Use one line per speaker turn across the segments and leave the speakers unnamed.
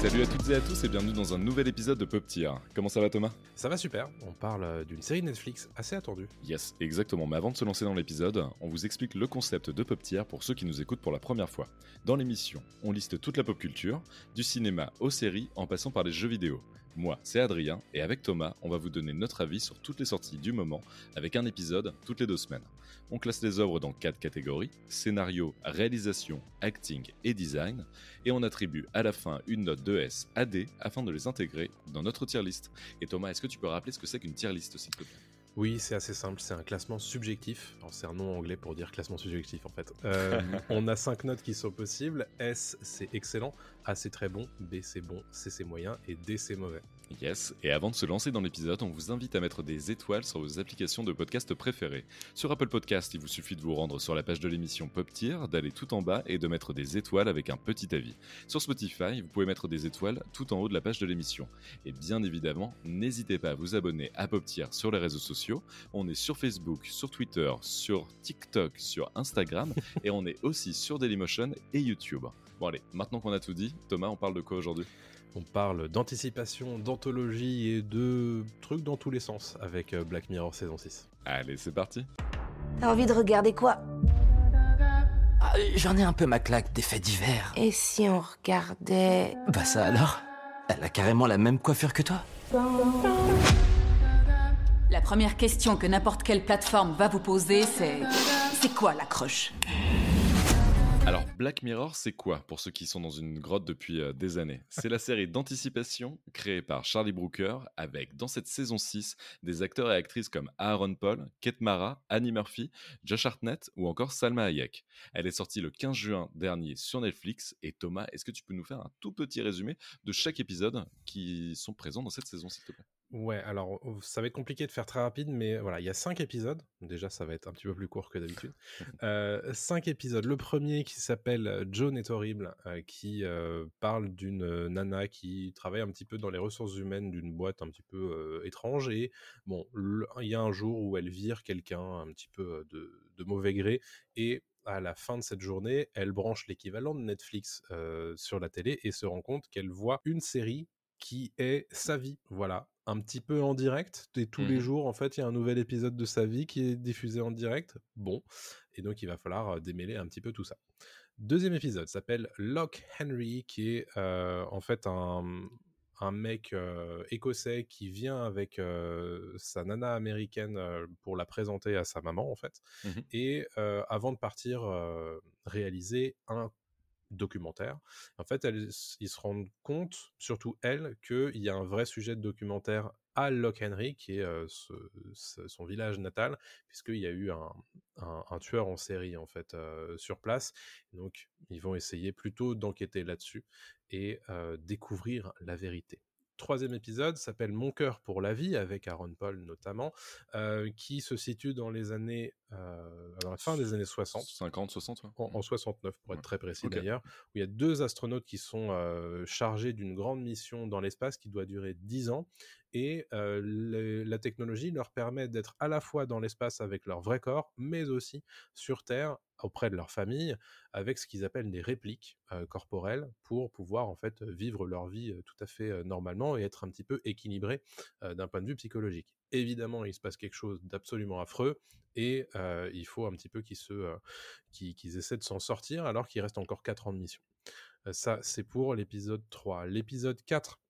Salut à toutes et à tous et bienvenue dans un nouvel épisode de Pop Tier. Comment ça va Thomas?
Ça va super, on parle euh, d'une série Netflix assez attendue.
Yes, exactement. Mais avant de se lancer dans l'épisode, on vous explique le concept de Pop Tier pour ceux qui nous écoutent pour la première fois. Dans l'émission, on liste toute la pop culture, du cinéma aux séries en passant par les jeux vidéo. Moi, c'est Adrien, et avec Thomas, on va vous donner notre avis sur toutes les sorties du moment, avec un épisode toutes les deux semaines. On classe les œuvres dans quatre catégories scénario, réalisation, acting et design, et on attribue à la fin une note de S à D afin de les intégrer dans notre tier list. Et Thomas, est-ce que tu peux rappeler ce que c'est qu'une tier list, s'il te plaît?
Oui, c'est assez simple, c'est un classement subjectif. Alors c'est un nom anglais pour dire classement subjectif en fait. Euh, on a cinq notes qui sont possibles. S c'est excellent, A c'est très bon, B c'est bon, C c'est moyen et D c'est mauvais.
Yes, et avant de se lancer dans l'épisode, on vous invite à mettre des étoiles sur vos applications de podcast préférées. Sur Apple Podcast, il vous suffit de vous rendre sur la page de l'émission Pop Tier, d'aller tout en bas et de mettre des étoiles avec un petit avis. Sur Spotify, vous pouvez mettre des étoiles tout en haut de la page de l'émission. Et bien évidemment, n'hésitez pas à vous abonner à Pop Tier sur les réseaux sociaux. On est sur Facebook, sur Twitter, sur TikTok, sur Instagram et on est aussi sur Dailymotion et YouTube. Bon allez, maintenant qu'on a tout dit, Thomas, on parle de quoi aujourd'hui?
On parle d'anticipation, d'anthologie et de trucs dans tous les sens avec euh, Black Mirror saison 6.
Allez, c'est parti.
T'as envie de regarder quoi?
Ah, J'en ai un peu ma claque des faits divers.
Et si on regardait...
Bah ça alors? Elle a carrément la même coiffure que toi?
La première question que n'importe quelle plateforme va vous poser, c'est c'est quoi l'accroche
Alors, Black Mirror, c'est quoi pour ceux qui sont dans une grotte depuis euh, des années? C'est la série d'anticipation créée par Charlie Brooker avec, dans cette saison 6, des acteurs et actrices comme Aaron Paul, Kate Mara, Annie Murphy, Josh Hartnett ou encore Salma Hayek. Elle est sortie le 15 juin dernier sur Netflix. Et Thomas, est-ce que tu peux nous faire un tout petit résumé de chaque épisode qui sont présents dans cette saison, s'il te plaît?
Ouais, alors euh, ça va être compliqué de faire très rapide, mais voilà, il y a cinq épisodes. Déjà, ça va être un petit peu plus court que d'habitude. Euh, cinq épisodes. Le premier qui s'appelle Joan est horrible, euh, qui euh, parle d'une euh, nana qui travaille un petit peu dans les ressources humaines d'une boîte un petit peu euh, étrange. Et bon, il y a un jour où elle vire quelqu'un un petit peu euh, de, de mauvais gré. Et à la fin de cette journée, elle branche l'équivalent de Netflix euh, sur la télé et se rend compte qu'elle voit une série qui est sa vie. Voilà, un petit peu en direct. Et tous les
Mhm.
jours, en fait, il y a un nouvel épisode de sa vie qui est diffusé en direct. Bon, et donc il va falloir démêler un petit peu tout ça. Deuxième épisode s'appelle Locke Henry, qui est euh, en fait un, un mec euh, écossais qui vient avec euh, sa nana américaine pour la présenter à sa maman, en fait.
Mhm.
Et avant de partir réaliser un documentaire. En fait, elles, ils se rendent compte, surtout elle, qu'il y a un vrai sujet de documentaire à Loch Henry, qui est euh, son village natal, puisqu'il y a eu un tueur en série en fait euh, sur place. Donc, ils vont essayer plutôt d'enquêter là-dessus et euh, découvrir la vérité. Troisième épisode s'appelle Mon cœur pour la vie, avec Aaron Paul notamment, euh, qui se situe dans les années, euh, dans la fin des années 60
50, 60 ouais.
en, en 69 pour être très précis d'ailleurs, où il y a deux astronautes qui sont euh, chargés d'une grande mission dans l'espace qui doit durer 10 ans, et le- la technologie leur permet d'être à la fois dans l'espace avec leur vrai corps, mais aussi sur Terre auprès de leur famille, avec ce qu'ils appellent des répliques corporelles pour pouvoir en fait vivre leur vie tout à fait normalement et être un petit peu équilibré d'un point de vue psychologique. Évidemment, il se passe quelque chose d'absolument affreux et il faut un petit peu qu'ils se, essaient de s'en sortir alors qu'il reste encore 4 ans de mission. Ça, c'est pour l'épisode 3. L'épisode 4,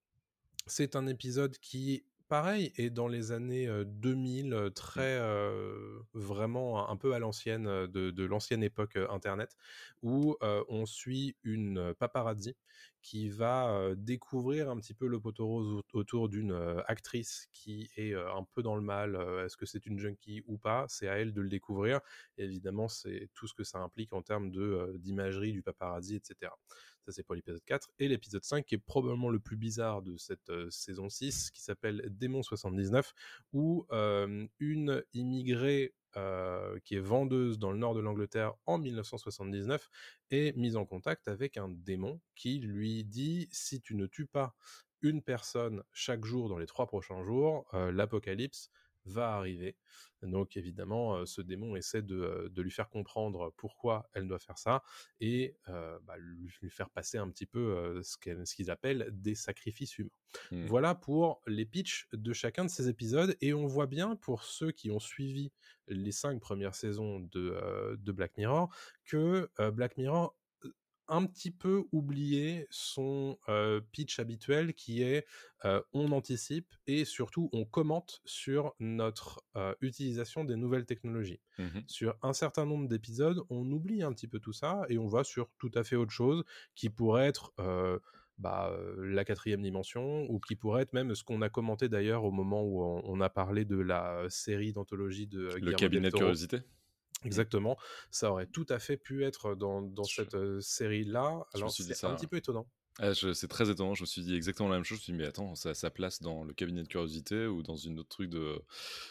c'est un épisode qui, pareil, est dans les années euh, 2000, euh, très euh, vraiment un peu à l'ancienne, de, de l'ancienne époque Internet, où euh, on suit une paparazzi qui va découvrir un petit peu le poteau rose au- autour d'une actrice qui est un peu dans le mal. Est-ce que c'est une junkie ou pas? C'est à elle de le découvrir. Et évidemment, c'est tout ce que ça implique en termes de, d'imagerie du paparazzi, etc. Ça, c'est pour l'épisode 4. Et l'épisode 5, qui est probablement le plus bizarre de cette euh, saison 6, qui s'appelle Démon 79, où euh, une immigrée euh, qui est vendeuse dans le nord de l'Angleterre en 1979, est mise en contact avec un démon qui lui dit si tu ne tues pas une personne chaque jour dans les trois prochains jours, l'apocalypse va arriver. Donc évidemment, euh, ce démon essaie de, euh, de lui faire comprendre pourquoi elle doit faire ça et euh, bah, lui, lui faire passer un petit peu euh, ce qu'ils appellent des sacrifices humains.
Hmm.
Voilà pour les pitchs de chacun de ces épisodes et on voit bien pour ceux qui ont suivi les cinq premières saisons de, euh, de Black Mirror que Black Mirror un petit peu oublié son euh, pitch habituel qui est euh, on anticipe et surtout on commente sur notre euh, utilisation des nouvelles technologies.
Mhm.
Sur un certain nombre d'épisodes, on oublie un petit peu tout ça et on va sur tout à fait autre chose qui pourrait être bah, euh, la quatrième dimension ou qui pourrait être même ce qu'on a commenté d'ailleurs au moment où on, on a parlé de la série d'anthologie de euh,
Le
Guillermo
cabinet de curiosité.
Exactement, ça aurait tout à fait pu être dans, dans
Je-
cette série-là. Alors c'est un petit peu étonnant.
Ah, c'est très étonnant, je me suis dit exactement la même chose. Je me suis dit, mais attends, ça a sa place dans le cabinet de curiosité ou dans une autre truc de,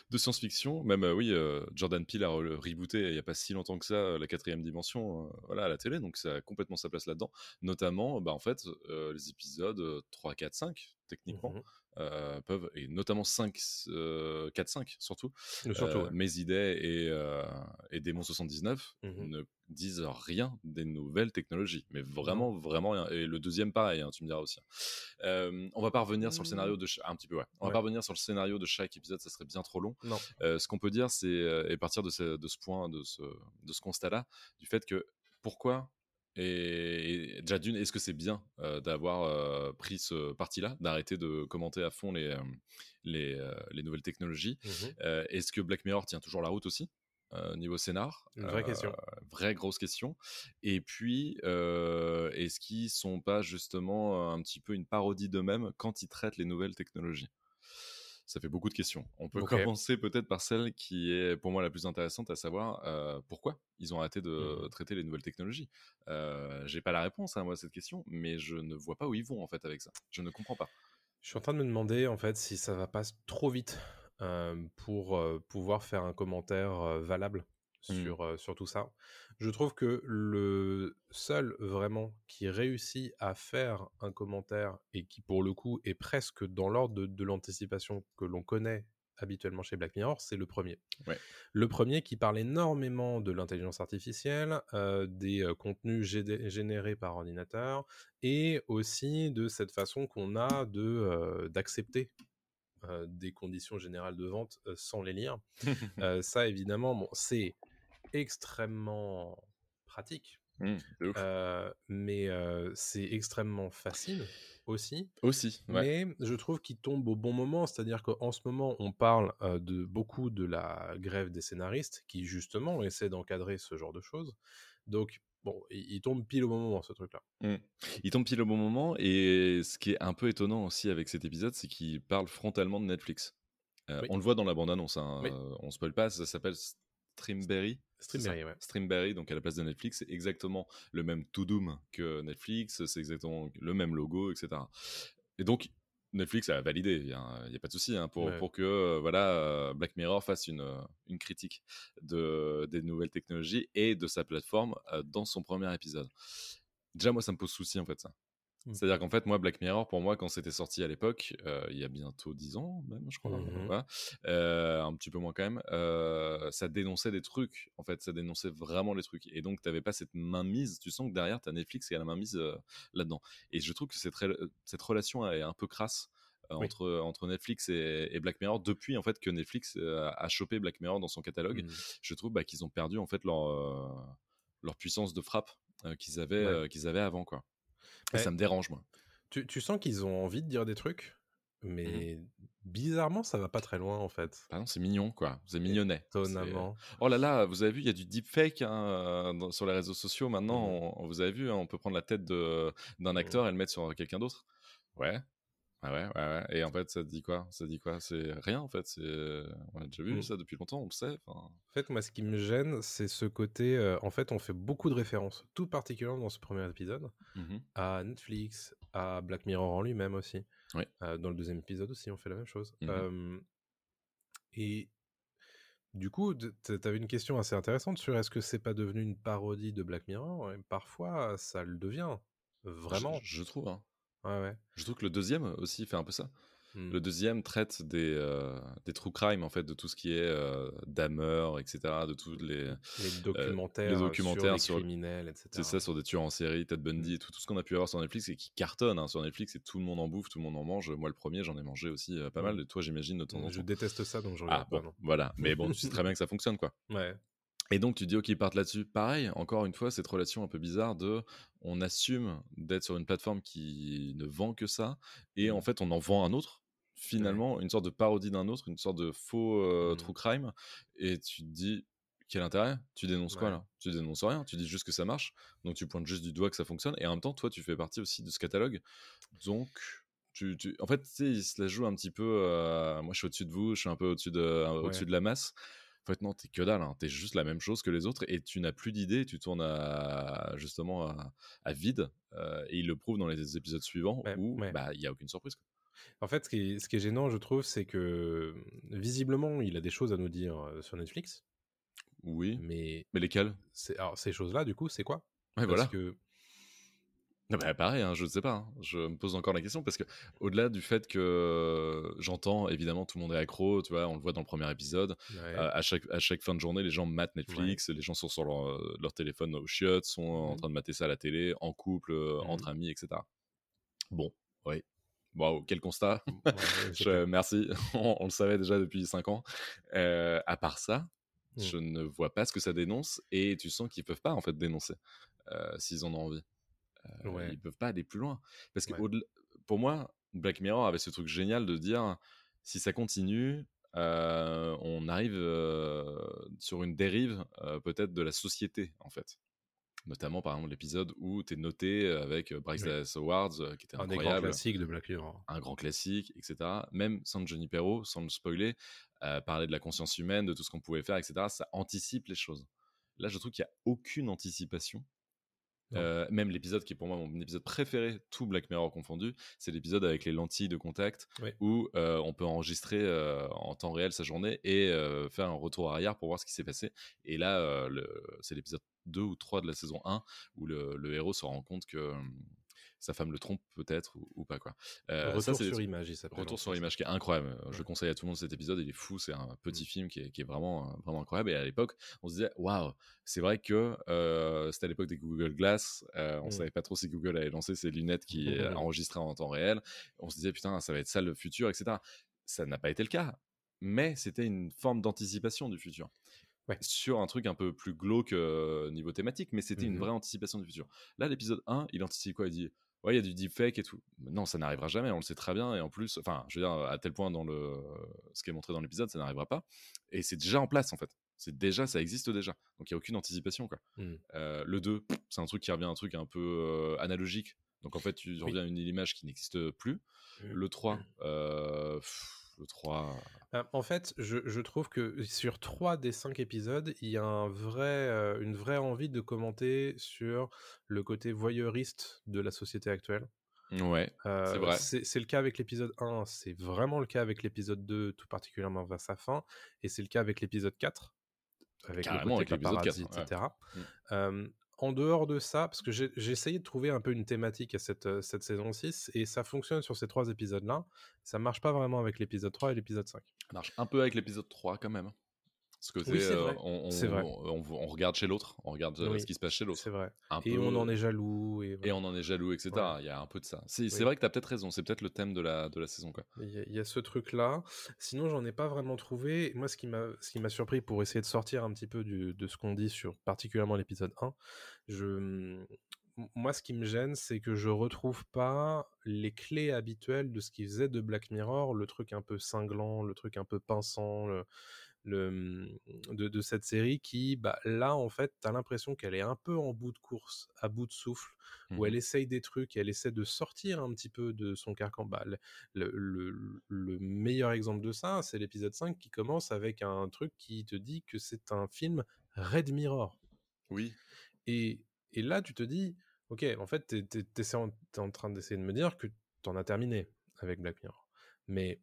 de science-fiction. Même, euh, oui, euh, Jordan Peele a re- rebooté il n'y a pas si longtemps que ça la quatrième dimension euh, voilà, à la télé, donc ça a complètement sa place là-dedans. Notamment, bah, en fait, les épisodes euh, 3, 4, 5, techniquement,
Mhm.
euh, peuvent, et notamment 5, euh, 4, 5 surtout,
surtout,
euh,
ouais.
Mes idées et, euh, et Démon 79
Mhm.
ne disent rien des nouvelles technologies, mais vraiment, vraiment rien. Et le deuxième, pareil, hein, tu me diras aussi. Euh, on va pas revenir sur le scénario de cha- un petit peu, ouais. On va pas revenir sur le scénario de chaque épisode, ça serait bien trop long.
Non.
Euh, ce qu'on peut dire, c'est euh, et partir de ce, de ce point, de ce, de ce constat-là, du fait que pourquoi et, et déjà d'une, est-ce que c'est bien euh, d'avoir euh, pris ce parti-là, d'arrêter de commenter à fond les, euh, les, les nouvelles technologies? Euh, Est-ce que Black Mirror tient toujours la route aussi euh, niveau scénar?
Une vraie question.
Vraie grosse question. Et puis, euh, est-ce qu'ils sont pas justement un petit peu une parodie d'eux-mêmes quand ils traitent les nouvelles technologies? Ça fait beaucoup de questions. On peut commencer peut-être par celle qui est pour moi la plus intéressante, à savoir euh, pourquoi ils ont arrêté de
Mhm.
traiter les nouvelles technologies. Euh, J'ai pas la réponse à moi à cette question, mais je ne vois pas où ils vont en fait avec ça. Je ne comprends pas.
Je suis en train de me demander en fait si ça va pas trop vite euh, pour euh, pouvoir faire un commentaire valable
Mm.
sur, sur tout ça. Je trouve que le seul vraiment qui réussit à faire un commentaire et qui pour le coup est presque dans l'ordre de, de l'anticipation que l'on connaît habituellement chez Black Mirror, c'est le premier.
Ouais.
Le premier qui parle énormément de l'intelligence artificielle, euh, des euh, contenus gé- générés par ordinateur et aussi de cette façon qu'on a de euh, d'accepter des conditions générales de vente sans les lire. Ça évidemment, bon, c'est extrêmement pratique,
Mm,
euh, mais euh, c'est extrêmement facile aussi.
Aussi, ouais.
Mais je trouve qu'il tombe au bon moment, c'est-à-dire qu'en ce moment, on parle euh, de beaucoup de la grève des scénaristes qui justement essaie d'encadrer ce genre de choses. Donc, bon, il, tombe pile au bon moment, ce truc-là.
Mm. Il tombe pile au bon moment et ce qui est un peu étonnant aussi avec cet épisode, c'est qu'il parle frontalement de Netflix. Euh,
Oui.
On le voit dans la bande-annonce, hein,
Oui.
euh, on spoil pas, ça s'appelle Streamberry.
Streamberry, ouais.
Streamberry, donc à la place de Netflix, c'est exactement le même To Doom que Netflix, c'est exactement le même logo, etc. Et donc, Netflix a validé, il n'y a, pas de souci hein, pour,
Ouais.
pour que euh, voilà, euh, Black Mirror fasse une, euh, une critique de, des nouvelles technologies et de sa plateforme euh, dans son premier épisode. Déjà, moi, ça me pose souci en fait, ça.
Mm.
C'est-à-dire qu'en fait, moi, Black Mirror, pour moi, quand c'était sorti à l'époque, euh, il y a bientôt 10 ans, même, je crois, voilà, euh, un petit peu moins quand même, euh, ça dénonçait des trucs, en fait, ça dénonçait vraiment les trucs. Et donc, tu n'avais pas cette mainmise, tu sens que derrière, tu as Netflix qui a la mainmise là-dedans. Et je trouve que cette, cette relation est un peu crasse.
Oui.
Entre, entre Netflix et, et Black Mirror depuis en fait que Netflix a chopé Black Mirror dans son catalogue
Mm.
je trouve bah, qu'ils ont perdu en fait leur, leur puissance de frappe qu'ils avaient,
Ouais.
qu'ils avaient avant. Quoi.
Ouais.
ça me dérange, moi.
Tu, tu sens qu'ils ont envie de dire des trucs, mais bizarrement, ça va pas très loin en fait.
Pardon, c'est mignon, quoi. C'est mignonnet.
Étonnamment.
Oh là là, vous avez vu, il y a du deepfake hein, dans- sur les réseaux sociaux. Maintenant,
Mhm.
on, vous avez vu, hein, on peut prendre la tête d'un acteur et le mettre sur quelqu'un d'autre. Ouais. Ah ouais, ouais, ouais. Et en fait, ça dit quoi? Ça dit quoi? C'est rien, en fait. C'est... On a déjà vu
Mhm.
ça depuis longtemps, on le sait.
En fait, moi, ce qui me gêne, c'est ce côté. euh, en fait, on fait beaucoup de références, tout particulièrement dans ce premier épisode,
mhm.
à Netflix, à Black Mirror en lui-même aussi.
Ouais.
Euh, dans le deuxième épisode aussi, on fait la même chose. Euh, et Du coup, tu avais une question assez intéressante sur est-ce que c'est pas devenu une parodie de Black Mirror? Et Parfois, ça le devient. Vraiment.
Je, je trouve. Hein.
Ouais, ouais.
Je trouve que le deuxième aussi fait un peu ça.
Hmm.
Le deuxième traite des, euh, des true crime, en fait, de tout ce qui est euh, Dahmer, etc., de tous les,
les documentaires,
les documentaires
sur les criminels, etc.
c'est ça, sur des tueurs en série, Ted Bundy, et tout, tout ce qu'on a pu avoir sur Netflix et qui cartonne hein, sur Netflix et tout le monde en bouffe, tout le monde en mange. Moi, le premier, j'en ai mangé aussi euh, pas
Ouais.
mal. Et toi, j'imagine, de temps en
Je déteste ça, donc je
Ah,
pas.
bon, voilà. Mais bon, tu sais très bien que ça fonctionne, quoi.
Ouais.
Et donc, tu dis, OK, ils partent là-dessus. Pareil, encore une fois, cette relation un peu bizarre de on assume d'être sur une plateforme qui ne vend que ça, et en fait, on en vend un autre. Finalement, une sorte de parodie d'un autre, une sorte de faux euh,
Mhm.
true crime. Et tu te dis, quel intérêt? Tu dénonces quoi là? Tu dénonces rien, tu dis juste que ça marche. Donc, tu pointes juste du doigt que ça fonctionne. Et en même temps, toi, tu fais partie aussi de ce catalogue. Donc. Tu, tu- En fait, tu sais, il se la joue un petit peu. euh, moi, je suis au-dessus de vous, je suis un peu au-dessus de, au-dessus de la masse. En fait, non, t'es que dalle, hein. t'es juste la même chose que les autres et tu n'as plus d'idées, tu tournes à, justement à, à vide. euh, et il le prouve dans les épisodes suivants
Ouais,
où
ouais.
bah, il n'y a aucune surprise. quoi.
En fait, ce qui est, ce qui est gênant, je trouve, c'est que visiblement, il a des choses à nous dire euh, sur Netflix,
Oui,
mais
mais lesquels
c'est- alors, ces choses-là, du coup, c'est quoi?
Ouais,
Parce
voilà.
que
Non, bah, pareil, hein, je ne sais pas. hein. Je me pose encore la question parce que, au-delà du fait que j'entends, évidemment, tout le monde est accro, tu vois, on le voit dans le premier épisode.
ouais,
Euh, à, chaque, à chaque fin de journée, les gens matent Netflix, les gens sont sur leur, euh, leur téléphone au chiottes, sont en
Mhm.
train de mater ça à la télé, en couple, euh,
Mhm.
entre amis, etc. Bon, oui. Waouh, quel constat.
ouais,
Je- merci, on, on le savait déjà depuis 5 ans. Euh, à part ça, je ne vois pas ce que ça dénonce et tu sens qu'ils peuvent pas en fait dénoncer euh, s'ils en ont envie. Euh,
Ouais.
Ils peuvent pas aller plus loin parce que
Ouais.
pour moi, Black Mirror avait ce truc génial de dire si ça continue, euh, on arrive euh, sur une dérive euh, peut-être de la société en fait. Notamment par exemple l'épisode où tu es noté avec Bryce
Oui.
Dallas Howard euh, qui était
un des grands
incroyable
classiques de Black Mirror.
un grand classique, etc. Même sans Johnny Perrault, sans le spoiler, parler de la conscience humaine, de tout ce qu'on pouvait faire, etc. Ça anticipe les choses. Là, je trouve qu'il n'y a aucune anticipation. Euh, même l'épisode qui est pour moi mon épisode préféré, tout Black Mirror confondu, c'est l'épisode avec les lentilles de contact
Oui.
où euh, on peut enregistrer euh, en temps réel sa journée et faire un retour arrière pour voir ce qui s'est passé. Et là, c'est l'épisode 2 ou 3 de la saison 1 où le, le héros se rend compte que sa femme le trompe peut-être ou, ou pas quoi. Euh,
Retour
ça,
sur image, il.
Retour sur image qui est incroyable. Euh, Je
Ouais.
conseille à tout le monde cet épisode, il est fou, c'est un petit
Mm.
film qui est, qui est vraiment, euh, vraiment incroyable. Et à l'époque, on se disait, waouh, c'est vrai que euh, c'était à l'époque des Google Glass, euh, on
Mm.
savait pas trop si Google allait lancer ses lunettes qui euh, enregistraient en temps réel. On se disait, putain, ça va être ça le futur, etc. Ça n'a pas été le cas, mais c'était une forme d'anticipation du futur.
Ouais.
Sur un truc un peu plus glauque euh, niveau thématique, mais c'était une
Mhm.
vraie anticipation du futur. Là, l'épisode 1, il anticipe quoi? Il dit Ouais, il y a du deepfake et tout. Non, ça n'arrivera jamais, on le sait très bien. Et en plus, enfin, je veux dire, à tel point dans le, ce qui est montré dans l'épisode, ça n'arrivera pas. Et c'est déjà en place, en fait. C'est déjà, ça existe déjà. Donc il n'y a aucune anticipation, quoi.
Mm.
Euh, le 2, c'est un truc qui revient à un truc un peu euh, analogique. Donc en fait, tu reviens à une image qui n'existe plus.
Mm.
Le 3, euh, pff, le 3,
Euh, En fait, je, je trouve que sur trois des cinq épisodes, il y a un vrai, euh, une vraie envie de commenter sur le côté voyeuriste de la société actuelle.
ouais,
Euh,
C'est vrai.
C'est le cas avec l'épisode 1, c'est vraiment le cas avec l'épisode 2, tout particulièrement vers sa fin, et c'est le cas avec l'épisode 4, avec
Carrément
le côté
avec l'épisode
paparazzi,
4, ouais.
etc. En dehors de ça, parce que j'ai essayé de trouver un peu une thématique à cette, euh, saison 6, et ça fonctionne sur ces trois épisodes-là, ça marche pas vraiment avec l'épisode 3 et l'épisode 5.
ça marche un peu avec l'épisode 3 quand même. Ce côté,
Oui,
euh, on,
vrai.
on- regarde chez l'autre, on regarde euh,
Oui,
ce qui se passe chez l'autre.
C'est vrai.
Un
Et
peu-
on en est jaloux. Et,
on en est jaloux, etc.
Ouais.
Il y a un peu de ça. C'est
Oui.
vrai que tu as peut-être raison, c'est peut-être le thème de la, de la saison. Quoi.
Il y, a- il y a ce truc-là. Sinon, j'en ai pas vraiment trouvé. Moi, ce qui m'a, surpris pour essayer de sortir un petit peu du- de ce qu'on dit sur particulièrement l'épisode 1, je, moi, ce qui me gêne, c'est que je retrouve pas les clés habituelles de ce qui faisait de Black Mirror, le truc un peu cinglant, le truc un peu pinçant, le, le- de, de cette série qui, bah, là, en fait, t'as l'impression qu'elle est un peu en bout de course, à bout de souffle, où
Mhm.
elle essaye des trucs, elle essaie de sortir un petit peu de son carcan. Bah, le, le- le- le meilleur exemple de ça, c'est l'épisode 5 qui commence avec un truc qui te dit que c'est un film Red Mirror.
Oui.
Et, et là, tu te dis, ok, en fait, t'es, t'essaies en, t'es en train d'essayer de me dire que t'en as terminé avec Black Mirror. Mais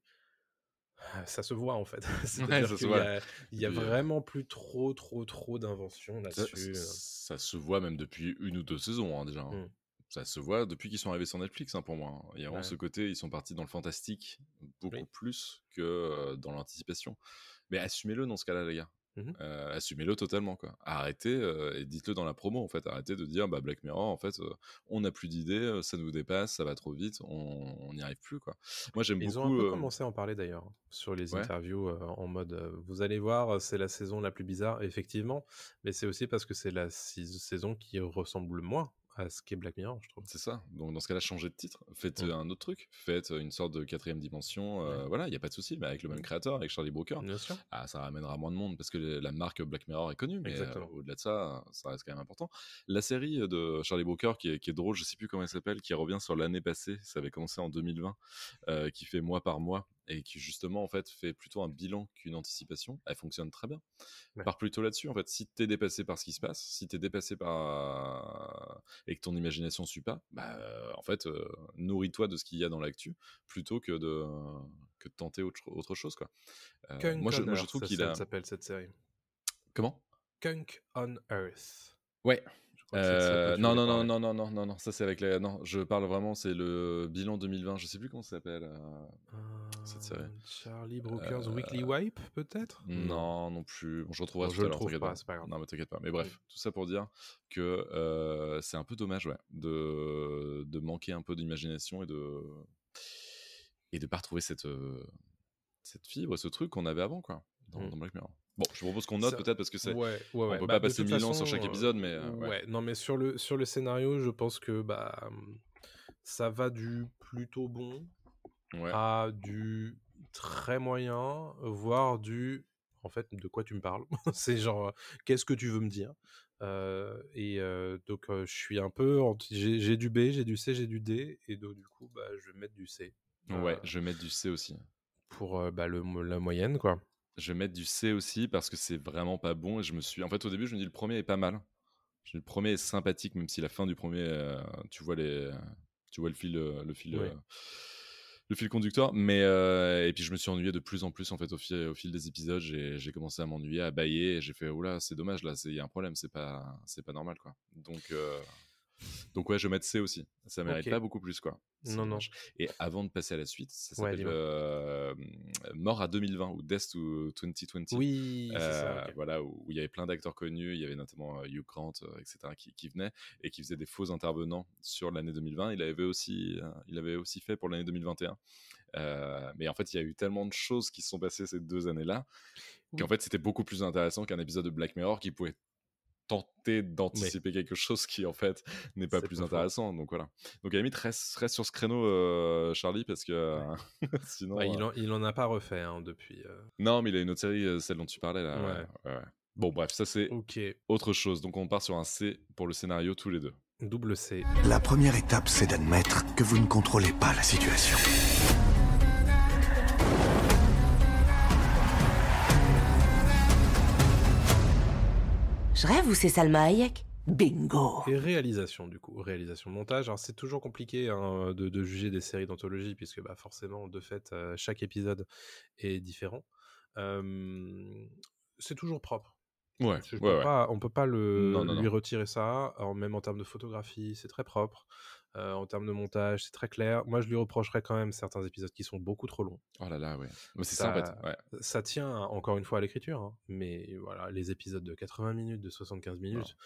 Ça se voit en fait.
Ouais, ça se
qu'il y
voit.
a, il y a
euh,
vraiment plus trop, trop, trop d'inventions
Ça,
là-dessus.
ça se voit même depuis une ou deux saisons hein, déjà. hein.
Mm.
Ça se voit depuis qu'ils sont arrivés sur Netflix hein, pour moi. Il y a vraiment
Ouais.
ce côté, ils sont partis dans le fantastique beaucoup
Oui.
plus que euh, dans l'anticipation. Mais assumez-le dans ce cas-là, les gars.
Mhm.
Euh, assumez-le totalement quoi. Arrêtez euh, et dites-le dans la promo en fait. Arrêtez de dire bah Black Mirror en fait euh, on n'a plus d'idées, ça nous dépasse, ça va trop vite, on n'y arrive plus quoi. Moi j'aime
Ils ont
beaucoup.
un peu commencé à en parler d'ailleurs sur les
Ouais.
interviews en mode vous allez voir, c'est la saison la plus bizarre, effectivement, mais c'est aussi parce que c'est la saison qui ressemble le moins à ce qu'est Black Mirror, je trouve.
C'est ça. Donc dans ce cas-là, changez de titre. Faites euh, un autre truc. Faites euh, une sorte de quatrième dimension. euh,
Ouais.
Voilà, il n'y a pas de souci. Mais avec le même
Mm.
créateur, avec Charlie Brooker,
Bien sûr.
ah, ça ramènera moins de monde parce que la marque Black Mirror est connue. Mais euh, au-delà de ça, ça reste quand même important. La série de Charlie Brooker qui est, qui est drôle, je sais plus comment elle s'appelle, qui revient sur l'année passée. Ça avait commencé en 2020, euh, qui fait mois par mois et qui justement en fait fait plutôt un bilan qu'une anticipation. Elle fonctionne très bien.
Ouais.
Part plutôt là-dessus en fait. Si t'es dépassé par ce qui se passe, si t'es dépassé par et que ton imagination suit pas, bah euh, en fait euh, nourris-toi de ce qu'il y a dans l'actu plutôt que de que de tenter autre, autre chose quoi. Euh, moi, je, moi trouve qu'il a
s'appelle cette série.
comment?
Kunk on Earth.
Ouais. Euh, non, non, non, non, non, non, non, non, ça c'est avec la. Non, je parle vraiment, c'est le bilan 2020, je sais plus comment ça s'appelle. euh, cette série.
Euh, Charlie Brooker's
Euh,
Weekly Wipe, peut-être?
Non, non plus. Bon, je retrouverai
Bon,
tout
je
à l'heure, t'inquiète
pas,
pas.
c'est pas grave.
Non, mais t'inquiète pas. Mais bref, tout ça pour dire que c'est un peu dommage, ouais, de, de manquer un peu d'imagination et de et de pas retrouver cette cette fibre, ce truc qu'on avait avant, quoi, dans,
Mm.
dans Black Mirror. Bon, je propose qu'on note
Ça-
peut-être parce que c'est.
Ouais, ouais,
on
ouais.
peut
Bah,
pas passer 1000 ans sur chaque
euh,
épisode, mais euh,
ouais. non, mais sur le, sur le scénario, je pense que bah, ça va du plutôt bon à du très moyen, voire du. En fait, de quoi tu me parles? C'est genre, euh, qu'est-ce que tu veux me dire? Euh, Et euh, donc, je suis un peu. J'ai du B, j'ai du C, j'ai du D, et donc, du coup, bah, je vais mettre du C.
Ouais, je vais mettre du C aussi.
Pour bah, le, la moyenne, quoi.
Je vais mettre du C aussi parce que c'est vraiment pas bon et je me suis. En fait, au début, je me dis le premier est pas mal. Je me dis, le premier est sympathique, même si la fin du premier, euh, tu vois les, tu vois le fil, euh, le fil, euh, le fil conducteur. Mais euh, et puis je me suis ennuyé de plus en plus en fait au fil, au fil des épisodes. J'ai j'ai commencé à m'ennuyer, à bailler. J'ai fait oula, c'est dommage là, il y a un problème, c'est pas, c'est pas normal quoi. Donc donc ouais, je vais mettre C aussi. Ça mérite pas beaucoup plus quoi.
Non, non.
Et avant de passer à la suite, ça s'appelle euh, Mort à 2020 ou Death to 2020.
Oui, c'est ça.
Euh. Voilà, où, il y avait plein d'acteurs connus, il y avait notamment euh, Hugh Grant, etc., qui, qui venaient et qui faisaient des faux intervenants sur l'année 2020. Il avait aussi, il avait aussi fait pour l'année 2021. Euh, mais en fait, il y a eu tellement de choses qui se sont passées ces deux années-là qu'en
Oui.
fait, c'était beaucoup plus intéressant qu'un épisode de Black Mirror qui pouvait tenter d'anticiper quelque chose qui en fait n'est pas plus
pas
intéressant donc voilà donc à la limite reste, reste sur ce créneau euh, Charlie parce que euh, sinon
Ouais, il,
euh,
en, il en a pas refait hein, depuis. euh.
non mais il a une autre série euh, celle dont tu parlais là
Ouais.
ouais, ouais, ouais. bon bref ça c'est autre chose. Donc on part sur un C pour le scénario tous les deux.
double C.
La première étape, c'est d'admettre que vous ne contrôlez pas la situation.
Je rêve ou c'est Salma Hayek? Bingo
Et réalisation, du coup, réalisation montage. Alors, c'est toujours compliqué hein, de, de juger des séries d'anthologie, puisque bah, forcément, de fait, euh, chaque épisode est différent. Euh, c'est toujours propre.
Ouais, ouais, ouais.
pas- on peut pas le,
Non, non,
lui
non.
retirer ça. Alors, même en termes de photographie, c'est très propre. Euh, en termes de montage, c'est très clair. Moi, je lui reprocherais quand même certains épisodes qui sont beaucoup trop longs.
Oh là là, ouais. C'est
Ça-.
Ouais.
Ça tient encore une fois à l'écriture, hein, mais voilà, les épisodes de 80 minutes, de 75 minutes,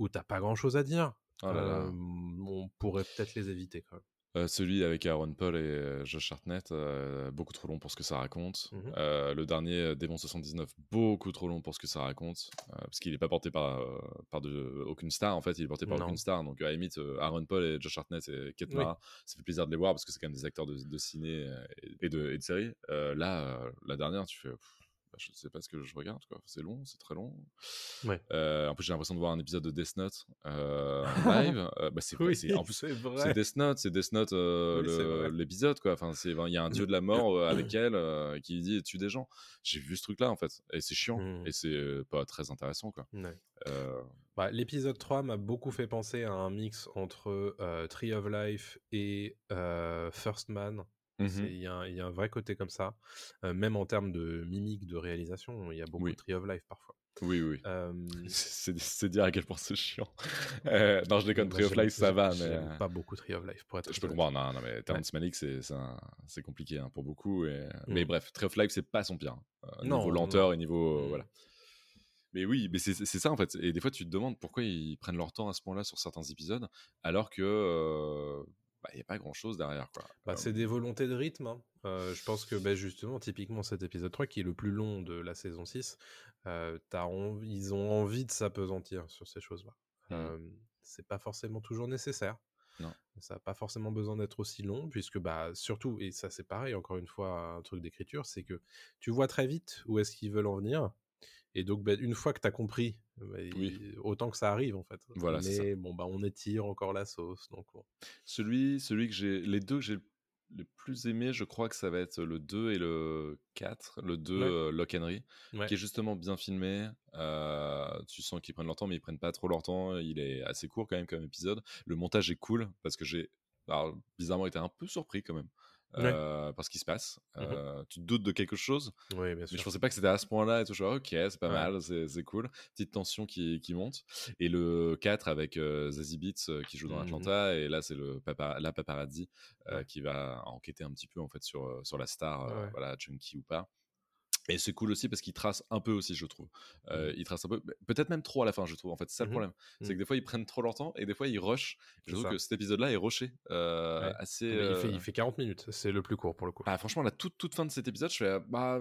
où t'as pas grand chose à dire,
Oh là là.
euh, on pourrait peut-être les éviter quand même.
Euh, celui avec Aaron Paul et euh, Josh Hartnett, euh, beaucoup trop long pour ce que ça raconte.
Mhm.
Euh, le dernier, Démon 79, beaucoup trop long pour ce que ça raconte. parce qu'il n'est pas porté par, par de, aucune star, en fait, il est porté par
Non.
aucune star. Donc à la limite, Aaron Paul et Josh Hartnett et Kate
Oui.
Mara, ça fait plaisir de les voir parce que c'est quand même des acteurs de, de ciné et de, et de série. Là, la dernière, tu fais. pff, je sais pas ce que je regarde, quoi. C'est long, c'est très long.
Ouais.
Euh, en plus, j'ai l'impression de voir un épisode de Death Note euh, en live. Euh, bah, c'est
Oui,
en plus,
c'est vrai.
Death Note, c'est Death Note
Oui,
l'épisode quoi. Enfin, c'est il y a un dieu de la mort avec elle qui dit tue des gens. J'ai vu ce truc là en fait et c'est chiant
Mm.
et c'est pas très intéressant quoi.
Ouais. Bah, L'épisode 3 m'a beaucoup fait penser à un mix entre Tree of Life et First Man.
Mmh
Il y, a un- il y a un vrai côté comme ça. Euh, même en termes de mimique, de réalisation, il y a beaucoup
Oui.
de Tree of Life parfois.
Oui, oui.
Euh,
C'est dire à quel point c'est chiant. Euh, non, je déconne,
moi,
Tree of Life, ça va, mais.
pas beaucoup Tree of Life pour être
Je peux comprendre, non, non, mais Terrence Malick, c'est compliqué hein, pour beaucoup. Et... Mais bref, Tree of Life, c'est pas son pire. hein.
Non,
niveau lenteur
non.
et niveau. euh,
Mm.
voilà. Mais oui, mais c'est c'est ça en fait. Et des fois, tu te demandes pourquoi ils prennent leur temps à ce point-là sur certains épisodes, alors que. Bah, il n'y a pas grand chose derrière. Quoi.
Bah,
Euh,
c'est des volontés de rythme. hein. Euh, je pense que bah, justement, typiquement cet épisode 3, qui est le plus long de la saison 6, euh, ils ont envie de s'apesantir sur ces choses-là. Euh, c'est pas forcément toujours nécessaire.
Non.
Ça n'a pas forcément besoin d'être aussi long, puisque bah, surtout, et ça c'est pareil, encore une fois, un truc d'écriture, c'est que tu vois très vite où est-ce qu'ils veulent en venir. Et donc, bah, une fois que tu as compris, bah,
Oui.
autant que ça arrive en fait.
Voilà.
Mais bon, bah, on étire encore la sauce. Donc, bon.
Celui, celui que j'ai. Les deux que j'ai le plus aimé, je crois que ça va être le 2 et le 4. Le 2,
Ouais.
euh, Lock Henry,
Ouais.
qui est justement bien filmé. Euh, tu sens qu'ils prennent leur temps, mais ils prennent pas trop leur temps. Il est assez court quand même comme épisode. Le montage est cool parce que j'ai bizarrement été un peu surpris quand même.
Ouais.
euh, par ce qui se passe. Euh, Tu te doutes de quelque chose,
Oui, bien
mais
sûr.
je pensais pas que c'était à ce point-là et tout. Je ok, c'est pas
Ouais.
mal, c'est cool. Petite tension qui, qui monte. Et le 4 avec euh, Zazie Beats euh, qui joue dans
Mhm.
Atlanta. Et là, c'est le papa, la paparazzi euh,
Ouais.
qui va enquêter un petit peu en fait sur, sur la star,
Ouais.
voilà, junkie ou pas. Et c'est cool aussi parce qu'il trace un peu aussi, je trouve. Euh, Il trace un peu, peut-être même trop à la fin, je trouve. En fait, c'est ça le
Mhm.
problème. C'est que des fois, ils prennent trop leur temps et des fois, ils rushent. Je trouve
ça.
que cet épisode-là est rushé. euh,
Ouais.
assez.
Mais il, fait,
euh,
il fait 40 minutes, c'est le plus court pour le coup.
ah, franchement, la toute, toute fin de cet épisode, je fais, bah,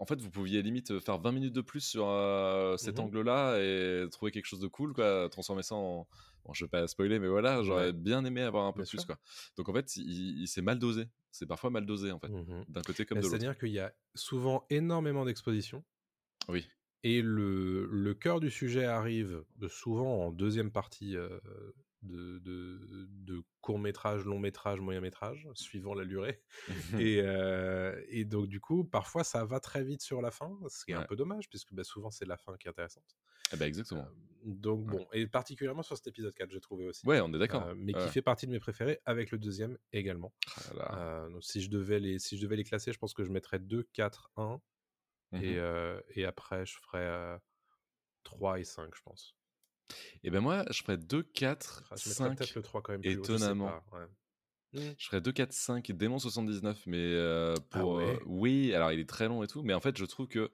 en fait, vous pouviez limite faire 20 minutes de plus sur euh, cet angle-là et trouver quelque chose de cool, quoi, transformer ça en. Bon, je vais pas spoiler, mais voilà, j'aurais bien aimé avoir un peu
Bien
plus,
sûr.
quoi. Donc en fait, il, il s'est mal dosé. C'est parfois mal dosé, en fait,
Mhm.
d'un côté comme
Mais
de l'autre.
C'est-à-dire qu'il y a souvent énormément d'expositions
Oui.
et le, le cœur du sujet arrive euh, souvent en deuxième partie euh, de, de, de court métrage, long métrage, moyen métrage, suivant la durée. et, euh, et donc du coup, parfois ça va très vite sur la fin, ce qui est un peu dommage puisque bah, souvent c'est la fin qui est intéressante.
Eh ben, exactement.
Euh, donc
Ouais.
bon, et particulièrement sur cet épisode 4, j'ai trouvé aussi.
Ouais, on est d'accord.
Euh, mais qui fait partie de mes préférés avec le deuxième également.
Ah là là.
Euh, donc si je devais les si je devais les classer, je pense que je mettrais 2 4 1
Mhm.
et, euh, et après je ferais euh, 3 et 5 je pense.
Et ben moi, je ferais 2, 4,
Ah, je mettrais
5.
peut-être le 3 quand même plus haut, je
étonnamment.
ouais. Mm.
Je ferais 2, 4, 5 Démon 79, mais euh,
Ah
pour. euh,
ouais
oui, alors il est très long et tout, mais en fait, je trouve que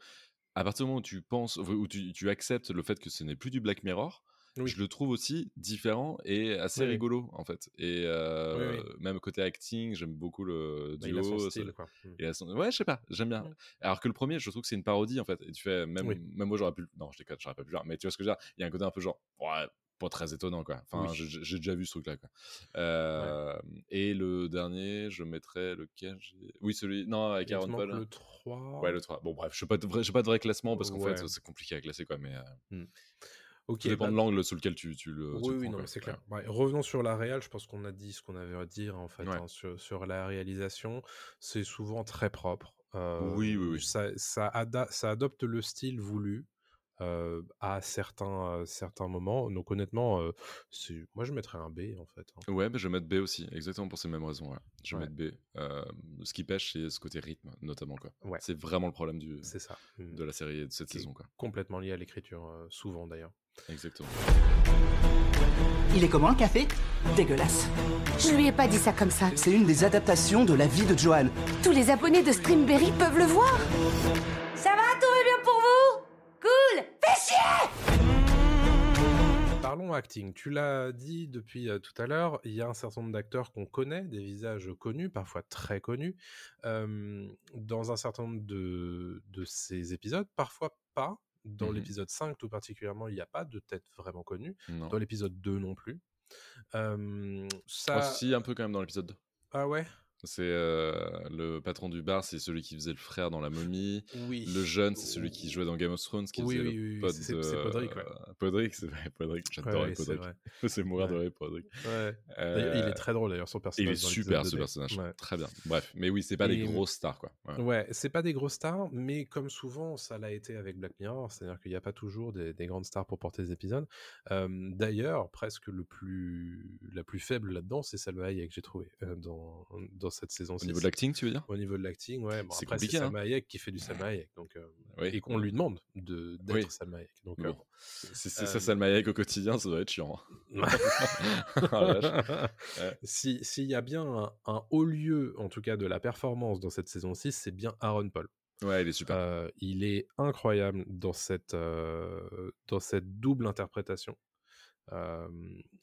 à partir du moment où tu penses, où tu, tu acceptes le fait que ce n'est plus du Black Mirror,
Oui.
je le trouve aussi différent et assez
Oui, oui.
rigolo, en fait. Et euh,
Oui,
même côté acting, j'aime beaucoup le
Bah,
duo.
il a son
ça-
style quoi.
Il a son- Ouais, je sais pas, j'aime bien. Alors que le premier, je trouve que c'est une parodie, en fait. Et tu fais, même,
Oui.
même moi, j'aurais pu. Non, je déconne, j'aurais pas pu le faire. Mais tu vois ce que je veux dire Il y a un côté un peu genre, ouais, pas très étonnant, quoi. Enfin,
Oui.
j'ai déjà vu ce truc-là, quoi. Euh, Et le dernier, je mettrais lequel Oui, celui. Non, avec Aaron Paul.
le 3.
Ouais, le 3. Bon, bref, je fais pas de vrai, j'ai pas de vrai classement parce qu'en
Ouais.
fait, c'est compliqué à classer, quoi. Mais euh,
Ok,
tout dépend
bah,
de l'angle sous lequel tu, tu le.
Oui, oui,
prends,
non, c'est clair. Ouais, revenons sur la réal, je pense qu'on a dit ce qu'on avait à dire en fait hein, sur, sur la réalisation. C'est souvent très propre. Euh,
Oui, oui, oui.
Ça, ça, ça adopte le style voulu euh, à certains, euh, certains moments. Donc honnêtement, euh, moi je mettrais un B en fait. hein.
Ouais, mais je vais mettre B aussi, exactement pour ces mêmes raisons. Ouais. Je vais
Ouais.
mettre B. Euh, ce qui pêche, c'est ce côté rythme, notamment. quoi.
Ouais.
C'est vraiment le problème du,
C'est ça. Mm.
de la série et de cette saison. Quoi.
Complètement lié à l'écriture, euh, souvent d'ailleurs.
Exactement.
Il est comment le café? Dégueulasse.
Je lui ai pas dit ça comme ça.
C'est une des adaptations de la vie de Johan.
Tous les abonnés de Streamberry peuvent le voir.
Parlons acting. Tu l'as dit depuis euh, tout à l'heure, il y a un certain nombre d'acteurs qu'on connaît, des visages connus, parfois très connus, euh, dans un certain nombre de, de ces épisodes, parfois pas. Dans
Mhm.
l'épisode 5 tout particulièrement, il n'y a pas de tête vraiment connue.
Non.
Dans l'épisode 2 non plus. Euh, ça...
si, un peu quand même dans l'épisode 2.
Ah ouais?
C'est euh, le patron du bar, c'est celui qui faisait le frère dans La Momie.
Oui.
Le jeune, c'est celui qui jouait dans Game of Thrones, qui
Oui,
faisait
oui,
le pote
c'est-
de...
c'est Podrick, ouais.
euh, Podrick, c'est vrai, Podrick. J'adorais
ouais,
Podrick. C'est mourir de rire, Podrick.
Ouais.
Euh,
il est très drôle d'ailleurs, son
Il
personnage.
est
dans l'épisode
super
2D.
ce personnage, très bien. Bref, mais oui, c'est pas des grosses stars quoi. Ouais.
C'est pas des grosses stars, mais comme souvent, ça l'a été avec Black Mirror, c'est-à-dire qu'il n'y a pas toujours des, des grandes stars pour porter des épisodes. Euh, D'ailleurs, presque le plus, la plus faible là-dedans, c'est Salma Hayek, j'ai trouvé, euh, dans, dans cette saison
Au
6.
niveau de l'acting, tu veux dire?
Au niveau de l'acting, ouais. Bon,
C'est
après, c'est
compliqué, hein.
Salma Hayek qui fait du Hayek, donc, euh,
Oui.
et qu'on lui demande de d'être
Oui.
Salma Hayek. Donc,
Bon.
euh,
Si c'est
Euh,
ça, Salma Hayek au quotidien, ça doit être chiant. hein. Oh. Ouais.
Si- S'il y a bien un, un haut lieu, en tout cas, de la performance dans cette saison 6, c'est bien Aaron Paul.
Ouais, il est super.
Euh, il est incroyable dans cette, euh, dans cette double interprétation. Euh,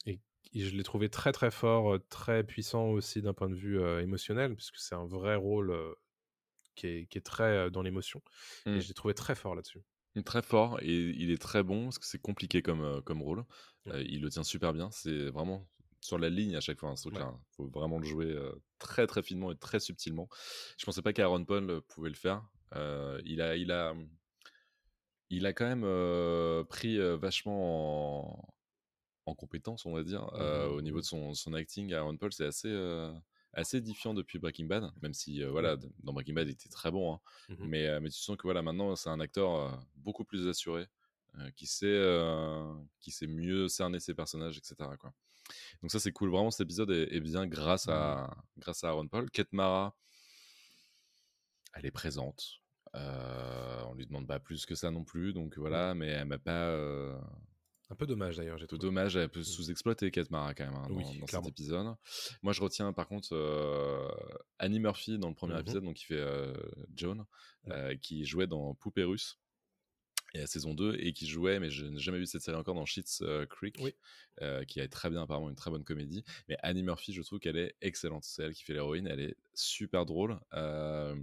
et je l'ai trouvé très très fort, très puissant aussi d'un point de vue euh, émotionnel, puisque c'est un vrai rôle euh, qui, est, qui est très dans l'émotion.
Mm.
Et je l'ai trouvé très fort là-dessus.
Il est très fort et il est très bon parce que c'est compliqué comme, comme rôle. Il le tient super bien. C'est vraiment sur la ligne à chaque fois, hein, ce truc-là.
Ouais.
Il faut vraiment le jouer très très finement et très subtilement. Je pensais pas qu'Aaron Paul pouvait le faire. Il, a, il, a, il a quand même euh, pris euh, vachement en, en compétence, on va dire, euh,
Mhm,
au niveau de son, son acting. Aaron Paul, c'est assez, euh, assez édifiant depuis Breaking Bad, même si euh, voilà, d- dans Breaking Bad, il était très bon. hein.
Mhm.
mais, euh, mais tu sens que voilà, maintenant, c'est un acteur euh, beaucoup plus assuré, euh, qui, sait, euh, qui sait mieux cerner ses personnages, etc. Quoi. Donc ça, c'est cool. Vraiment, cet épisode est, est bien grâce à, grâce à Aaron Paul. Kate Mara, elle est présente. Euh, on lui demande pas plus que ça non plus, donc voilà, mais elle m'a pas.
Un peu dommage d'ailleurs, j'ai
tout
trouvé.
dommage, elle peut sous-exploiter Kate Mara quand même hein, dans,
Oui,
dans cet épisode. Moi, je retiens par contre euh, Annie Murphy dans le premier
Mhm.
épisode, donc qui fait euh, Joan, euh, qui jouait dans Poupée russe et à saison 2 et qui jouait, mais je n'ai jamais vu cette série encore dans euh, Creek,
Oui.
euh, qui est très bien, apparemment une très bonne comédie. Mais Annie Murphy, je trouve qu'elle est excellente. C'est elle qui fait l'héroïne, elle est super drôle, euh,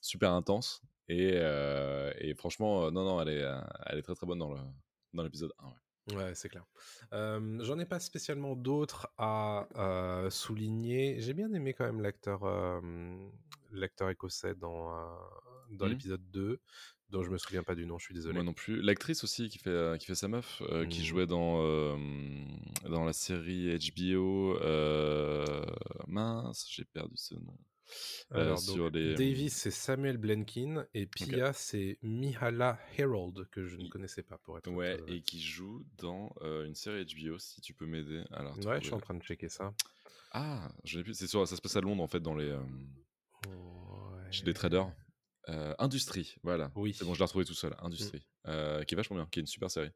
super intense. Et, euh, et franchement, non, non, elle est, elle est très très bonne dans le dans l'épisode 1. ouais.
Ouais, c'est clair. Euh, J'en ai pas spécialement d'autres à euh, souligner. J'ai bien aimé quand même l'acteur euh, l'acteur écossais dans, dans
Mhm.
l'épisode 2, dont je me souviens pas du nom, je suis désolé.
Moi non plus. L'actrice aussi qui fait, qui fait sa meuf, qui
Mhm.
jouait dans, dans la série HBO. mince, j'ai perdu ce nom. Euh,
Alors,
sur
donc,
les-
Davis, c'est Samuel Blenkin, et Pia, c'est Mihala Herold, que je ne connaissais pas, pour être
Ouais,
honnête.
et qui joue dans euh, une série HBO, si tu peux m'aider. Alors,
Ouais, je suis en train de checker ça.
Ah, je n'ai plus. C'est sûr, ça se passe à Londres en fait, dans les. euh, chez les traders. Euh, Industrie, voilà.
Oui.
C'est bon, je l'ai retrouvé tout seul. Industrie. Euh, qui est vachement bien, qui est une super série.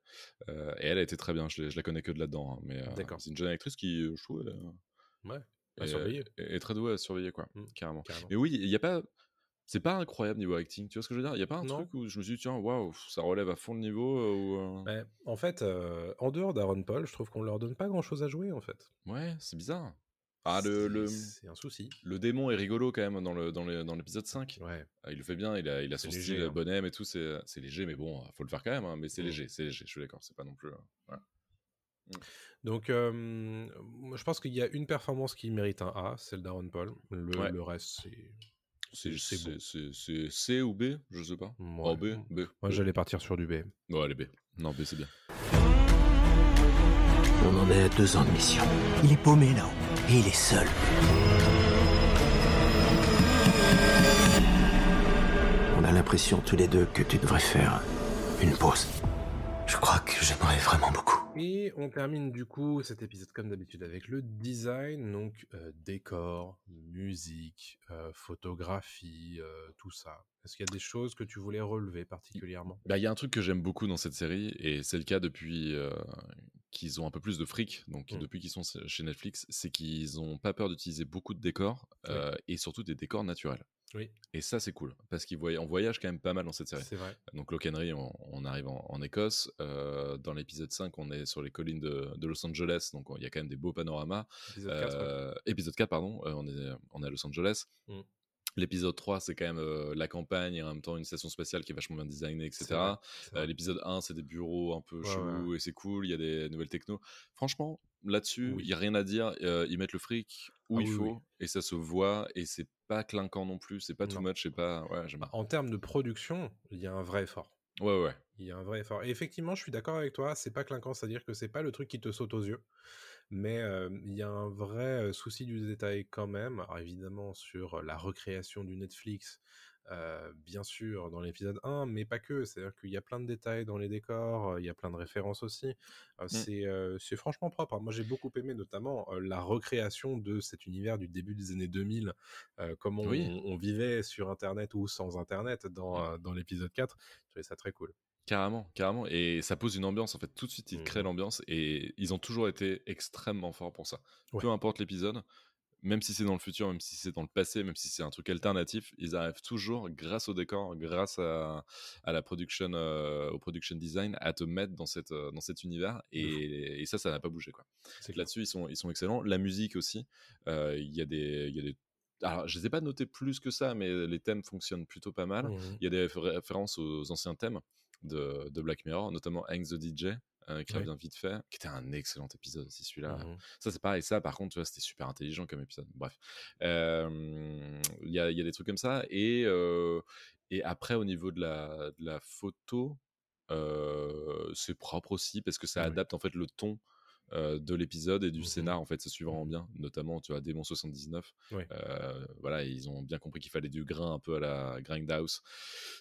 Euh, et elle a été très bien, je, la connais que de là-dedans. hein, mais
D'accord.
c'est une jeune actrice qui, je trouve, est,
Ouais, à surveiller.
est très douée à surveiller, quoi,
Mm,
carrément.
carrément.
Mais oui, il n'y a pas. C'est pas incroyable niveau acting, tu vois ce que je veux dire? Il n'y a pas un
Non.
truc où je me suis dit, tiens, waouh, ça relève à fond le niveau euh, ou, euh,
Ouais, en fait, euh, en dehors d'Aaron Paul, je trouve qu'on leur donne pas grand-chose à jouer, en fait.
Ouais, c'est bizarre. Ah, le,
C'est-
le,
C'est un souci.
le démon est rigolo quand même dans le dans le- dans l'épisode 5.
Ouais.
Ah, il le fait bien, il a, il a son style
hein.
bonhomme et tout, c'est léger, mais bon, faut le faire quand même, hein, mais c'est
Mm.
léger, c'est léger, je suis d'accord, c'est pas non plus. euh, voilà.
Donc, euh, moi, je pense qu'il y a une performance qui mérite un A, celle d'Aaron Paul. Le,
Ouais.
le reste, c'est.
C'est
c'est bon.
c'est- c'est- c'est C ou B, je sais pas.
Ouais.
Oh, B, B.
Moi, j'allais partir sur du B.
Bon, allez, B. Non, B, c'est bien.
On en est à deux ans de mission. Il est paumé là-haut. Et il est seul. On a l'impression tous les deux que tu devrais faire une pause. Je crois que j'aimerais vraiment beaucoup.
Et on termine du coup cet épisode comme d'habitude avec le design, donc euh, décor, musique, euh, photographie, euh, tout ça. Est-ce qu'il y a des choses que tu voulais relever particulièrement?
Bah, il y a un truc que j'aime beaucoup dans cette série, et c'est le cas depuis qu'ils ont un peu plus de fric, donc
Mm.
depuis qu'ils sont chez Netflix, c'est qu'ils ont pas peur d'utiliser beaucoup de décors, et surtout des décors naturels.
Oui,
Et ça, c'est cool, parce qu'on voyage quand même pas mal dans cette série.
c'est vrai.
Donc, Lock Henry, on, on arrive en, en Écosse. euh, dans l'épisode 5, on est sur les collines de, de Los Angeles, donc il y a quand même des beaux panoramas.
Épisode 4, ouais.
Euh, Épisode 4, pardon, euh, on, est, on est à Los Angeles.
Mm.
L'épisode 3, c'est quand même euh, la campagne et en même temps une station spatiale qui est vachement bien designée, etc. Euh. L'épisode 1, c'est des bureaux un peu
Ouais,
chelous et c'est cool, il y a des nouvelles techno. Franchement, là-dessus, il
Oui.
n'y a rien à dire. euh, ils mettent le fric où
Ah
il
oui,
faut
oui.
et ça se voit et c'est pas clinquant non plus, c'est pas too
Non.
much, c'est pas. Ouais,
en termes de production, il y a un vrai effort.
Ouais, ouais.
Il y a un vrai effort. Et effectivement, je suis d'accord avec toi, c'est pas clinquant, c'est-à-dire que c'est pas le truc qui te saute aux yeux. Mais euh, il y a un vrai souci du détail quand même. Alors évidemment, sur la recréation du Netflix, euh, bien sûr dans l'épisode 1, mais pas que. C'est-à-dire qu'il y a plein de détails dans les décors, euh, il y a plein de références aussi. Euh,
Mmh.
c'est, franchement propre. hein. Moi, j'ai beaucoup aimé notamment la recréation de cet univers du début des années 2000, euh, comment
Oui.
on, on vivait sur Internet ou sans Internet dans, dans l'épisode 4. Je trouvais ça très cool.
Carrément, carrément. Et ça pose une ambiance, en fait. Tout de suite, ils créent
Mhm.
l'ambiance et ils ont toujours été extrêmement forts pour ça.
Ouais.
Peu importe l'épisode, même si c'est dans le futur, même si c'est dans le passé, même si c'est un truc alternatif, ils arrivent toujours, grâce au décor, grâce à, à la production, euh, au production design, à te mettre dans, cette, euh, dans cet univers. Et, et ça, ça n'a pas bougé, quoi. Là-dessus, ils sont, ils sont excellents. La musique aussi, euh, il y a des. y a des alors, je ne les ai pas notés plus que ça, mais les thèmes fonctionnent plutôt pas mal.
Mhm.
Il y a des réfé- références aux anciens thèmes de, de Black Mirror, notamment Hank the DJ, euh, qui
Ouais.
revient vite fait, qui était un excellent épisode aussi, celui-là.
Mhm.
Ça, c'est pareil. Ça, par contre, tu vois, c'était super intelligent comme épisode. Bref. Euh, Il y, a, il y a des trucs comme ça. Et, euh, et après, au niveau de la, de la photo, c'est propre aussi parce que ça
Ouais.
adapte en fait le ton euh, de l'épisode et du
Mhm.
scénar en fait vraiment
Mhm.
bien notamment tu vois Démon 79
Ouais.
euh, voilà ils ont bien compris qu'il fallait du grain un peu à la Grindhouse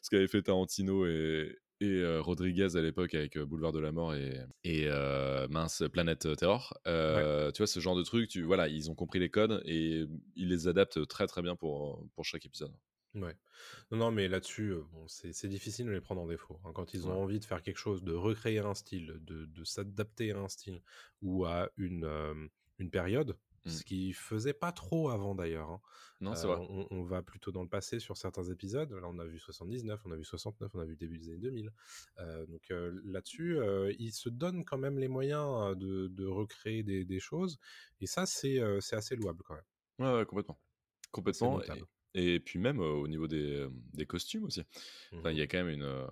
ce qu'avait fait Tarantino et, et euh, Rodriguez à l'époque avec euh, Boulevard de la Mort et, et euh, mince Planète Terror tu vois ce genre de truc tu voilà ils ont compris les codes et ils les adaptent très très bien pour pour chaque épisode
Ouais. Non, non, mais là-dessus, bon, c'est c'est difficile de les prendre en défaut. hein. Quand ils ont
Ouais.
envie de faire quelque chose, de recréer un style, de, de s'adapter à un style ou à une, euh, une période, Ce qu'ils faisaient pas trop avant d'ailleurs. hein.
non c'est
Euh,
vrai
on, on va plutôt dans le passé sur certains épisodes. Là, on a vu 79, on a vu 69, on a vu le début des années 2000. Euh, donc euh, là-dessus, euh, ils se donnent quand même les moyens de, de recréer des, des choses. Et ça, c'est assez louable quand même.
ouais, ouais, complètement complètement et, et puis même au niveau des, des costumes aussi Enfin, il y a quand même une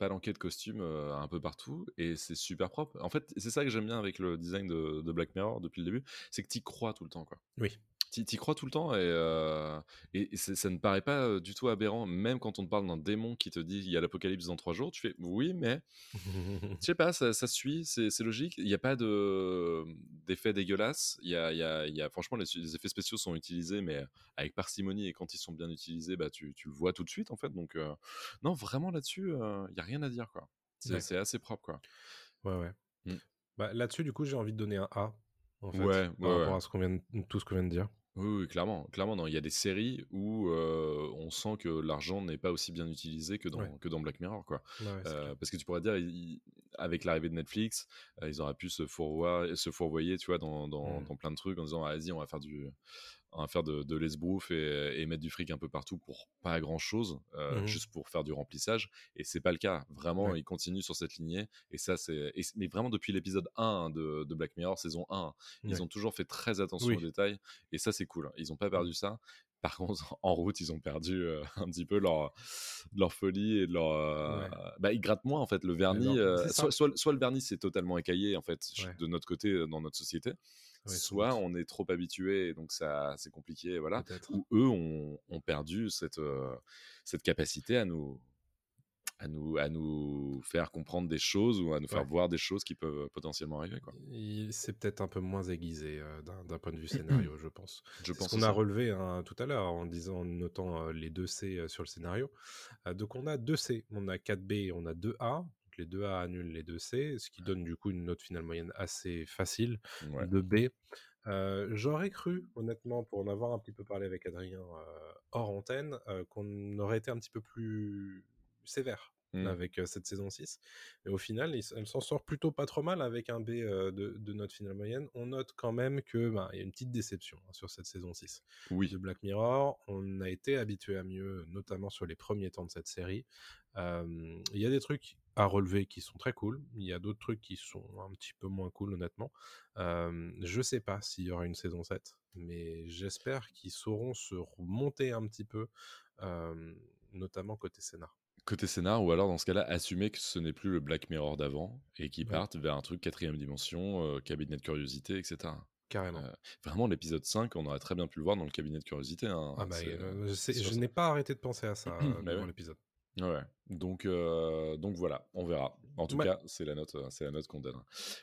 palanquée de costumes euh, un peu partout et c'est super propre. En fait, c'est ça que j'aime bien avec le design de, Black Mirror depuis le début, c'est que tu crois tout le temps, quoi.
Oui.
Tu y crois tout le temps et, euh, et, ça ne paraît pas euh, du tout aberrant, même quand on te parle d'un démon qui te dit il y a l'apocalypse dans trois jours, tu fais oui, mais je sais pas, ça, ça suit, c'est logique. Il n'y a pas de d'effets dégueulasses. Il y a, y a- y a- franchement, les, les effets spéciaux sont utilisés, mais avec parcimonie et quand ils sont bien utilisés, bah, tu, tu le vois tout de suite en fait. Donc, euh, non, vraiment là-dessus, euh, il y a rien à dire quoi. C'est assez propre quoi.
Ouais, ouais.
Mm.
Bah, Là-dessus, du coup, j'ai envie de donner un A, en fait,
Ouais,
par
ouais,
rapport
ouais.
à ce qu'on vient de- tout ce qu'on vient de dire.
Oui, oui, clairement, clairement. Non, il y a des séries où euh, on sent que l'argent n'est pas aussi bien utilisé que dans,
Ouais.
que dans Black Mirror, quoi.
Ouais, ouais,
Euh, parce que tu pourrais dire, avec l'arrivée de Netflix, euh, ils auraient pu se, fourvoyer, se fourvoyer, tu vois, dans, dans,
Mm.
dans plein de trucs en disant, ah, vas-y, on va faire du, va faire de, de l'esbrouf et, et mettre du fric un peu partout pour pas grand chose,
Mhm.
juste pour faire du remplissage. Et c'est pas le cas. Vraiment,
Ouais.
ils continuent sur cette lignée. Et ça, c'est, mais vraiment depuis l'épisode 1 hein, de, de Black Mirror, saison 1, ils ont toujours fait très attention
Oui.
aux détails. Et ça, c'est cool. Ils ont pas perdu ça. Par contre, en route, ils ont perdu euh, un petit peu leur, leur folie et leur. euh,
Ouais.
bah, ils grattent moins en fait. Le vernis, euh, soit, soit, soit le vernis c'est totalement écaillé en fait de notre côté euh, dans notre société, Soit on est trop habitué et donc ça c'est compliqué, voilà. Ou eux ont, ont perdu cette euh, cette capacité à nous à nous à nous faire comprendre des choses ou à nous faire
Ouais.
voir des choses qui peuvent potentiellement arriver
C'est peut-être un peu moins aiguisé euh, d'un point de vue scénario, je pense.
Je
C'est ce
pense
qu'on a relevé hein, tout à l'heure en disant, en notant euh, les deux C euh, sur le scénario. Donc on a deux C, on a 4B et on a 2A. Les 2A annulent les deux C, ce qui donne du coup une note finale moyenne assez facile
Ouais.
de B. Euh, J'aurais cru, honnêtement, pour en avoir un petit peu parlé avec Adrien euh, hors antenne, euh, qu'on aurait été un petit peu plus sévère
Mm.
avec cette saison 6. Mais au final, il elle s'en sort plutôt pas trop mal avec un B de, de note finale moyenne. On note quand même que bah, il y a une petite déception hein, sur cette saison 6
Oui.
de Black Mirror. On a été habitué à mieux, notamment sur les premiers temps de cette série. Il y a des trucs à relever qui sont très cool. Il y a d'autres trucs qui sont un petit peu moins cool, honnêtement. Euh, je sais pas s'il y aura une saison 7, mais j'espère qu'ils sauront se remonter un petit peu, euh, notamment côté scénar.
Côté scénar, ou alors dans ce cas-là, assumer que ce n'est plus le Black Mirror d'avant et qu'ils
Ouais.
partent vers un truc quatrième dimension, euh, cabinet de curiosité, etc.
Carrément.
Euh, vraiment, l'épisode 5, on aurait très bien pu le voir dans le cabinet de curiosité. hein.
ah bah, euh, je n'ai pas arrêté de penser à ça euh,
Bah ouais.
l'épisode.
Ouais, Donc, euh, donc voilà, on verra. En tout
Ouais.
cas, c'est la note, euh, c'est la note qu'on donne.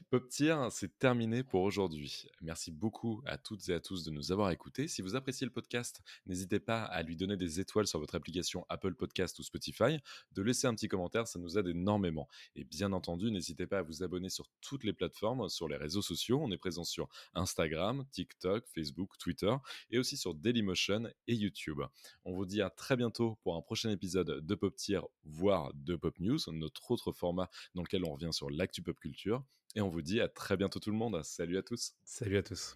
Pop Tier, c'est terminé pour aujourd'hui. Merci beaucoup à toutes et à tous de nous avoir écoutés. Si vous appréciez le podcast, n'hésitez pas à lui donner des étoiles sur votre application Apple Podcast ou Spotify, de laisser un petit commentaire, ça nous aide énormément. Et bien entendu, n'hésitez pas à vous abonner sur toutes les plateformes, sur les réseaux sociaux. On est présent sur Instagram, TikTok, Facebook, Twitter et aussi sur Dailymotion et YouTube. On vous dit à très bientôt pour un prochain épisode de Pop Tier, voire de Pop News, notre autre format dans lequel on revient sur l'actu pop culture. Et on vous dit à très bientôt tout le monde. Salut à tous.
Salut à tous.